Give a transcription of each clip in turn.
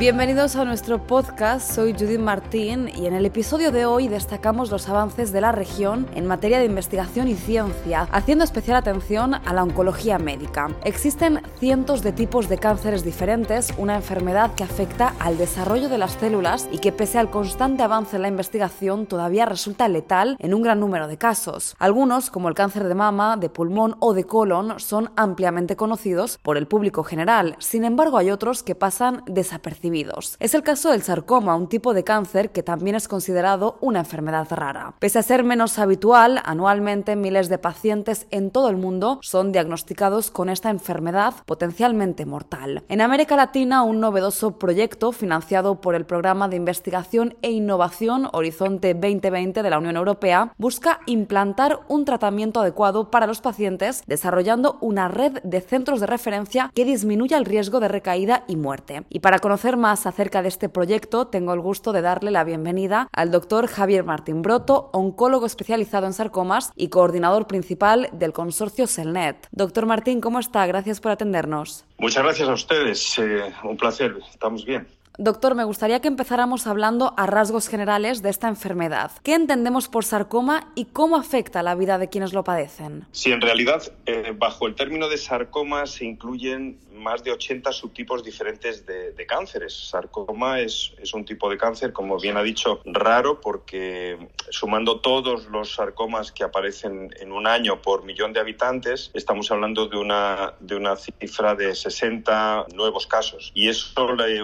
Bienvenidos a nuestro podcast, soy Judith Martín y en el episodio de hoy destacamos los avances de la región en materia de investigación y ciencia, haciendo especial atención a la oncología médica. Existen cientos de tipos de cánceres diferentes, una enfermedad que afecta al desarrollo de las células y que pese al constante avance en la investigación todavía resulta letal en un gran número de casos. Algunos, como el cáncer de mama, de pulmón o de colon, son ampliamente conocidos por el público general, sin embargo hay otros que pasan desapercibidos es el caso del sarcoma, un tipo de cáncer que también es considerado una enfermedad rara. Pese a ser menos habitual, anualmente miles de pacientes en todo el mundo son diagnosticados con esta enfermedad potencialmente mortal. En América Latina, un novedoso proyecto financiado por el Programa de Investigación e Innovación Horizonte 2020 de la Unión Europea busca implantar un tratamiento adecuado para los pacientes, desarrollando una red de centros de referencia que disminuya el riesgo de recaída y muerte. Y para conocer más acerca de este proyecto, tengo el gusto de darle la bienvenida al doctor Javier Martín Broto, oncólogo especializado en sarcomas y coordinador principal del consorcio CELNET. Doctor Martín, ¿cómo está? Gracias por atendernos. Muchas gracias a ustedes. Eh, un placer. Estamos bien. Doctor, me gustaría que empezáramos hablando a rasgos generales de esta enfermedad. ¿Qué entendemos por sarcoma y cómo afecta la vida de quienes lo padecen? Sí, en realidad, eh, bajo el término de sarcoma se incluyen más de 80 subtipos diferentes de, cánceres. Sarcoma es, un tipo de cáncer, como bien ha dicho, raro porque sumando todos los sarcomas que aparecen en un año por millón de habitantes, estamos hablando de una, de una cifra de 60 nuevos casos. Y eso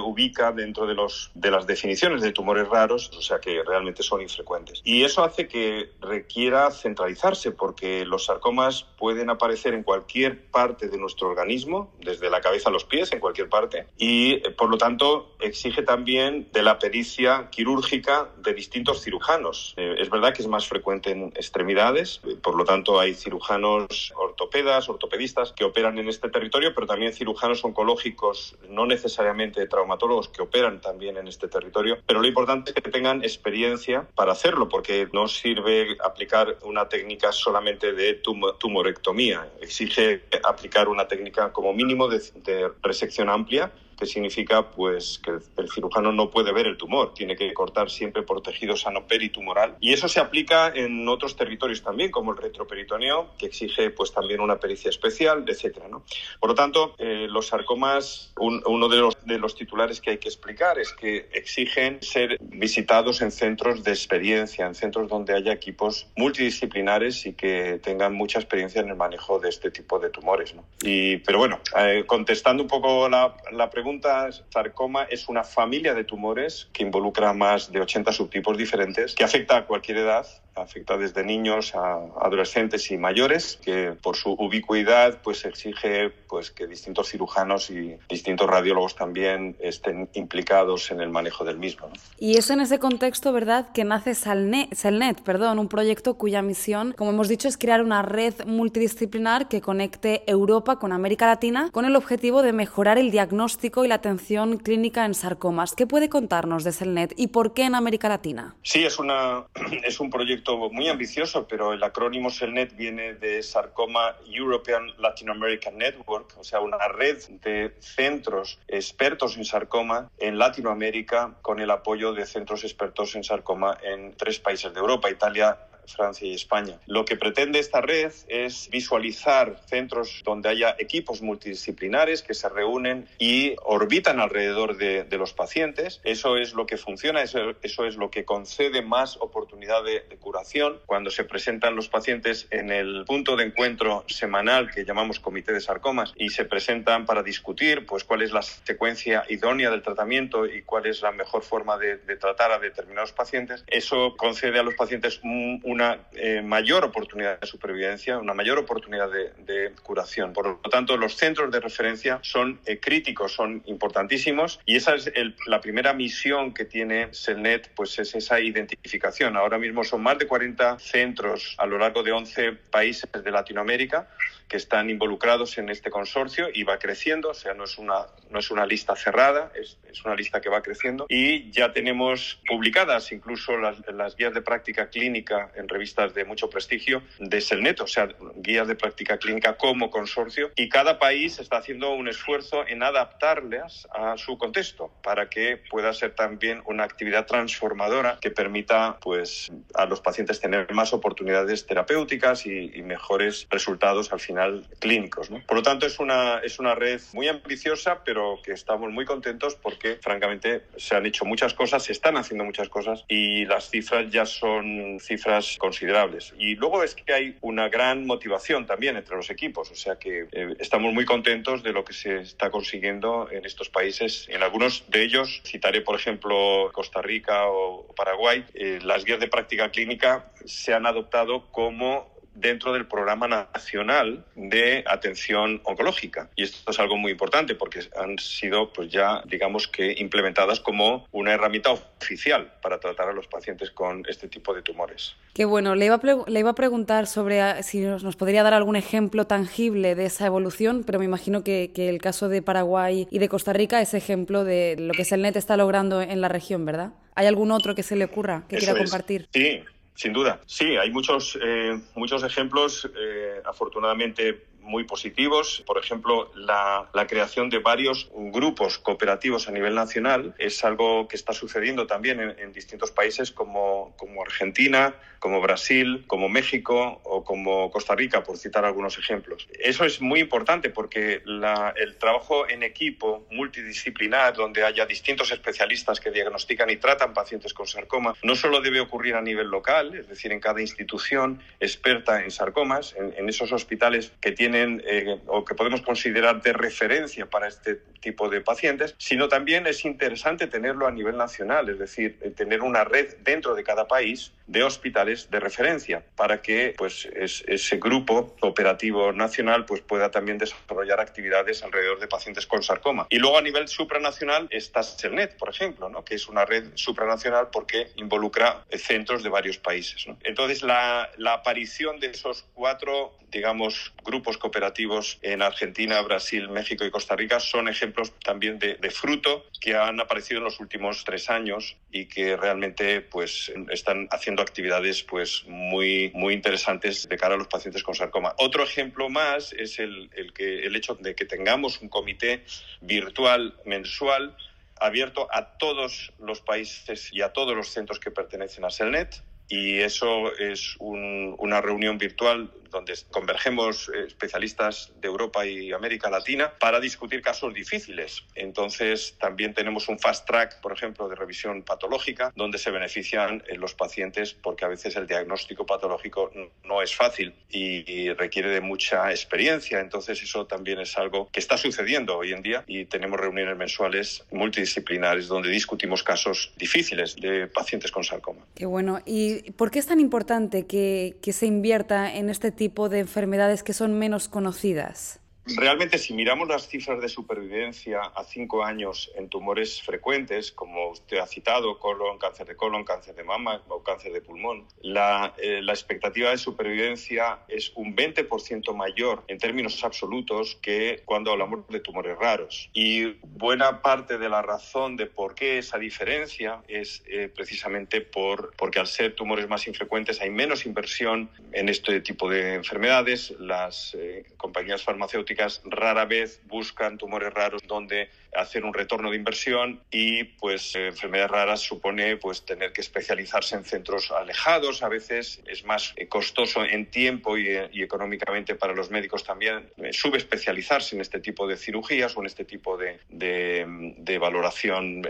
ubica dentro de, los, de las definiciones de tumores raros, o sea que realmente son infrecuentes. Y eso hace que requiera centralizarse porque los sarcomas pueden aparecer en cualquier parte de nuestro organismo, desde la cabeza a los pies, en cualquier parte, y eh, por lo tanto exige también de la pericia quirúrgica de distintos cirujanos. Eh, es verdad que es más frecuente en extremidades, eh, por lo tanto hay cirujanos ortopedas, ortopedistas que operan en este territorio, pero también cirujanos oncológicos, no necesariamente traumatólogos, que operan también en este territorio. Pero lo importante es que tengan experiencia para hacerlo, porque no sirve aplicar una técnica solamente de tumorectomía. Exige aplicar una técnica como mínimo de de resección amplia que significa pues que el cirujano no puede ver el tumor, tiene que cortar siempre por tejido sano peritumoral. Y eso se aplica en otros territorios también, como el retroperitoneo, que exige pues también una pericia especial, etcétera, ¿no? Por lo tanto, eh, los sarcomas, uno de los, de los titulares que hay que explicar es que exigen ser visitados en centros de experiencia, en centros donde haya equipos multidisciplinares y que tengan mucha experiencia en el manejo de este tipo de tumores. ¿no? Y, pero bueno, eh, contestando un poco la, la pregunta, pregunta, sarcoma es una familia de tumores que involucra más de 80 subtipos diferentes, que afecta a cualquier edad afecta desde niños a adolescentes y mayores, que por su ubicuidad pues exige pues que distintos cirujanos y distintos radiólogos también estén implicados en el manejo del mismo. Y es en ese contexto, ¿verdad?, que nace Salnet, perdón, un proyecto cuya misión, como hemos dicho, es crear una red multidisciplinar que conecte Europa con América Latina con el objetivo de mejorar el diagnóstico y la atención clínica en sarcomas. ¿Qué puede contarnos de Salnet y por qué en América Latina? Sí, es, una, es un proyecto muy ambicioso, pero el acrónimo SELNET viene de Sarcoma European Latin American Network, o sea, una red de centros expertos en sarcoma en Latinoamérica con el apoyo de centros expertos en sarcoma en tres países de Europa, Italia, Francia y España. Lo que pretende esta red es visualizar centros donde haya equipos multidisciplinares que se reúnen y orbitan alrededor de, los pacientes. Eso es lo que funciona, eso, es lo que concede más oportunidad de, curación. Cuando se presentan los pacientes en el punto de encuentro semanal que llamamos comité de sarcomas y se presentan para discutir pues cuál es la secuencia idónea del tratamiento y cuál es la mejor forma de, tratar a determinados pacientes, eso concede a los pacientes un una eh, mayor oportunidad de supervivencia, una mayor oportunidad de, curación. Por lo tanto, los centros de referencia son eh, críticos, son importantísimos y esa es la primera misión que tiene Selnet, pues es esa identificación. Ahora mismo son más de 40 centros a lo largo de 11 países de Latinoamérica que están involucrados en este consorcio y va creciendo, o sea, no es una, no es una lista cerrada, es, es una lista que va creciendo. Y ya tenemos publicadas incluso las, las, guías de práctica clínica en revistas de mucho prestigio de Selnet, o sea, guías de práctica clínica como consorcio. Y cada país está haciendo un esfuerzo en adaptarlas a su contexto para que pueda ser también una actividad transformadora que permita pues a los pacientes tener más oportunidades terapéuticas y, mejores resultados al final clínicos. Por lo tanto, es una, es una red muy ambiciosa, pero que estamos muy contentos porque, francamente, se han hecho muchas cosas, se están haciendo muchas cosas y las cifras ya son cifras considerables. Y luego es que hay una gran motivación también entre los equipos, o sea que eh, estamos muy contentos de lo que se está consiguiendo en estos países. En algunos de ellos, citaré por ejemplo Costa Rica o Paraguay, eh, las guías de práctica clínica se han adoptado como dentro del programa nacional de atención oncológica. Y esto es algo muy importante porque han sido pues ya digamos que implementadas como una herramienta oficial para tratar a los pacientes con este tipo de tumores. Qué bueno, le iba a, le iba a preguntar sobre ah, si nos, podría dar algún ejemplo tangible de esa evolución, pero me imagino que, que, el caso de Paraguay y de Costa Rica es ejemplo de lo que Selnet está logrando en la región, ¿verdad? ¿Hay algún otro que se le ocurra que quiera compartir? Sí, sin duda, sí, hay muchos, eh, muchos ejemplos, eh, afortunadamente muy positivos. Por ejemplo, la, creación de varios grupos cooperativos a nivel nacional es algo que está sucediendo también en, distintos países como, como, Argentina, como Brasil, como México o como Costa Rica, por citar algunos ejemplos. Eso es muy importante porque el trabajo en equipo multidisciplinar, donde haya distintos especialistas que diagnostican y tratan pacientes con sarcoma, no solo debe ocurrir a nivel local, es decir, en cada institución experta en sarcomas, en esos hospitales que tienen eh, o que podemos considerar de referencia para este tipo de pacientes, sino también es interesante tenerlo a nivel nacional, es decir, eh, tener una red dentro de cada país de hospitales de referencia para que pues ese grupo operativo nacional pues pueda también desarrollar actividades alrededor de pacientes con sarcoma. Y luego a nivel supranacional está CELNET, por ejemplo, ¿no? que es una red supranacional porque involucra centros de varios países. Entonces la, la aparición de esos cuatro digamos, grupos cooperativos en Argentina, Brasil, México y Costa Rica son ejemplos también de, fruto que han aparecido en los últimos tres años y que realmente pues están haciendo actividades pues muy muy interesantes de cara a los pacientes con sarcoma. Otro ejemplo más es el, el que el hecho de que tengamos un comité virtual mensual abierto a todos los países y a todos los centros que pertenecen a Selnet y eso es una reunión virtual donde convergemos eh, especialistas de Europa y América Latina para discutir casos difíciles. Entonces, también tenemos un fast track, por ejemplo, de revisión patológica, donde se benefician eh, los pacientes porque a veces el diagnóstico patológico no es fácil y, requiere de mucha experiencia. Entonces, eso también es algo que está sucediendo hoy en día y tenemos reuniones mensuales multidisciplinares donde discutimos casos difíciles de pacientes con sarcoma. Qué bueno. ¿Y por qué es tan importante que, que se invierta en este tipo de enfermedades que son menos conocidas? Realmente, si miramos las cifras de supervivencia a cinco años en tumores frecuentes, como usted ha citado, cáncer de colon, cáncer de mama o cáncer de pulmón, la, eh, expectativa de supervivencia es un 20% mayor en términos absolutos que cuando hablamos de tumores raros. Y buena parte de la razón de por qué esa diferencia es eh, precisamente por, porque al ser tumores más infrecuentes hay menos inversión en este tipo de enfermedades. Las eh, compañías farmacéuticas rara vez buscan tumores raros donde hacer un retorno de inversión y pues eh, enfermedades raras supone pues tener que especializarse en centros alejados, a veces es más eh, costoso en tiempo y, eh, económicamente para los médicos también subespecializarse en este tipo de cirugías o en este tipo de, de, valoración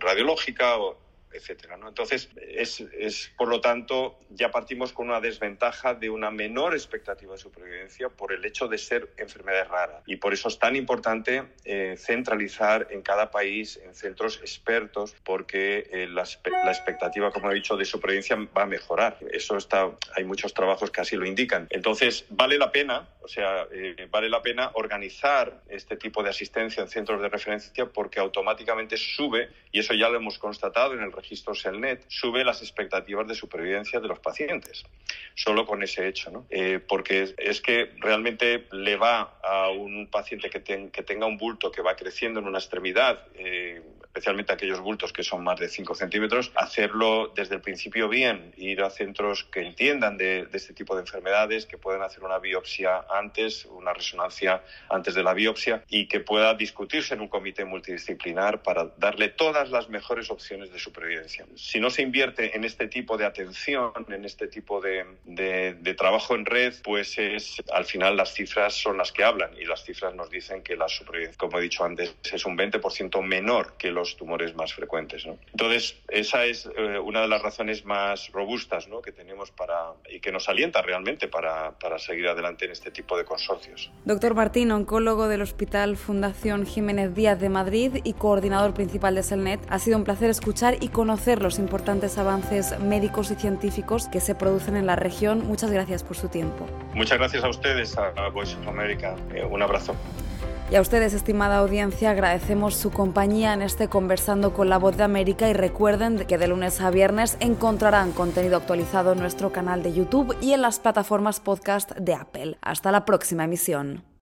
radiológica o etcétera. ¿no? Entonces, es, es, por lo tanto, ya partimos con una desventaja de una menor expectativa de supervivencia por el hecho de ser enfermedades raras. Y por eso es tan importante eh, centralizar en cada país en centros expertos, porque eh, la, la, expectativa, como he dicho, de supervivencia va a mejorar. Eso está, hay muchos trabajos que así lo indican. Entonces, vale la pena, o sea, eh, vale la pena organizar este tipo de asistencia en centros de referencia porque automáticamente sube, y eso ya lo hemos constatado en el registro SELNET, sube las expectativas de supervivencia de los pacientes, solo con ese hecho, ¿no? Eh, porque es que realmente le va a un paciente que, que, tenga un bulto que va creciendo en una extremidad, eh, especialmente aquellos bultos que son más de 5 centímetros, hacerlo desde el principio bien, ir a centros que entiendan de, de este tipo de enfermedades, que puedan hacer una biopsia antes, una resonancia antes de la biopsia y que pueda discutirse en un comité multidisciplinar para darle todas las mejores opciones de supervivencia. Si no se invierte en este tipo de atención, en este tipo de, de, de trabajo en red, pues es al final las cifras son las que hablan y las cifras nos dicen que la supervivencia, como he dicho antes, es un 20% menor que los tumores más frecuentes. ¿no? Entonces, esa es eh, una de las razones más robustas ¿no? que tenemos para y que nos alienta realmente para, para seguir adelante en este tipo de consorcios. Doctor Martín, oncólogo del Hospital Fundación Jiménez Díaz de Madrid y coordinador principal de Selnet, ha sido un placer escuchar y conocer los importantes avances médicos y científicos que se producen en la región. Muchas gracias por su tiempo. Muchas gracias a ustedes, a Voice of America. Eh, un abrazo. Y a ustedes, estimada audiencia, agradecemos su compañía en este Conversando con la Voz de América y recuerden que de lunes a viernes encontrarán contenido actualizado en nuestro canal de YouTube y en las plataformas podcast de Apple. Hasta la próxima emisión.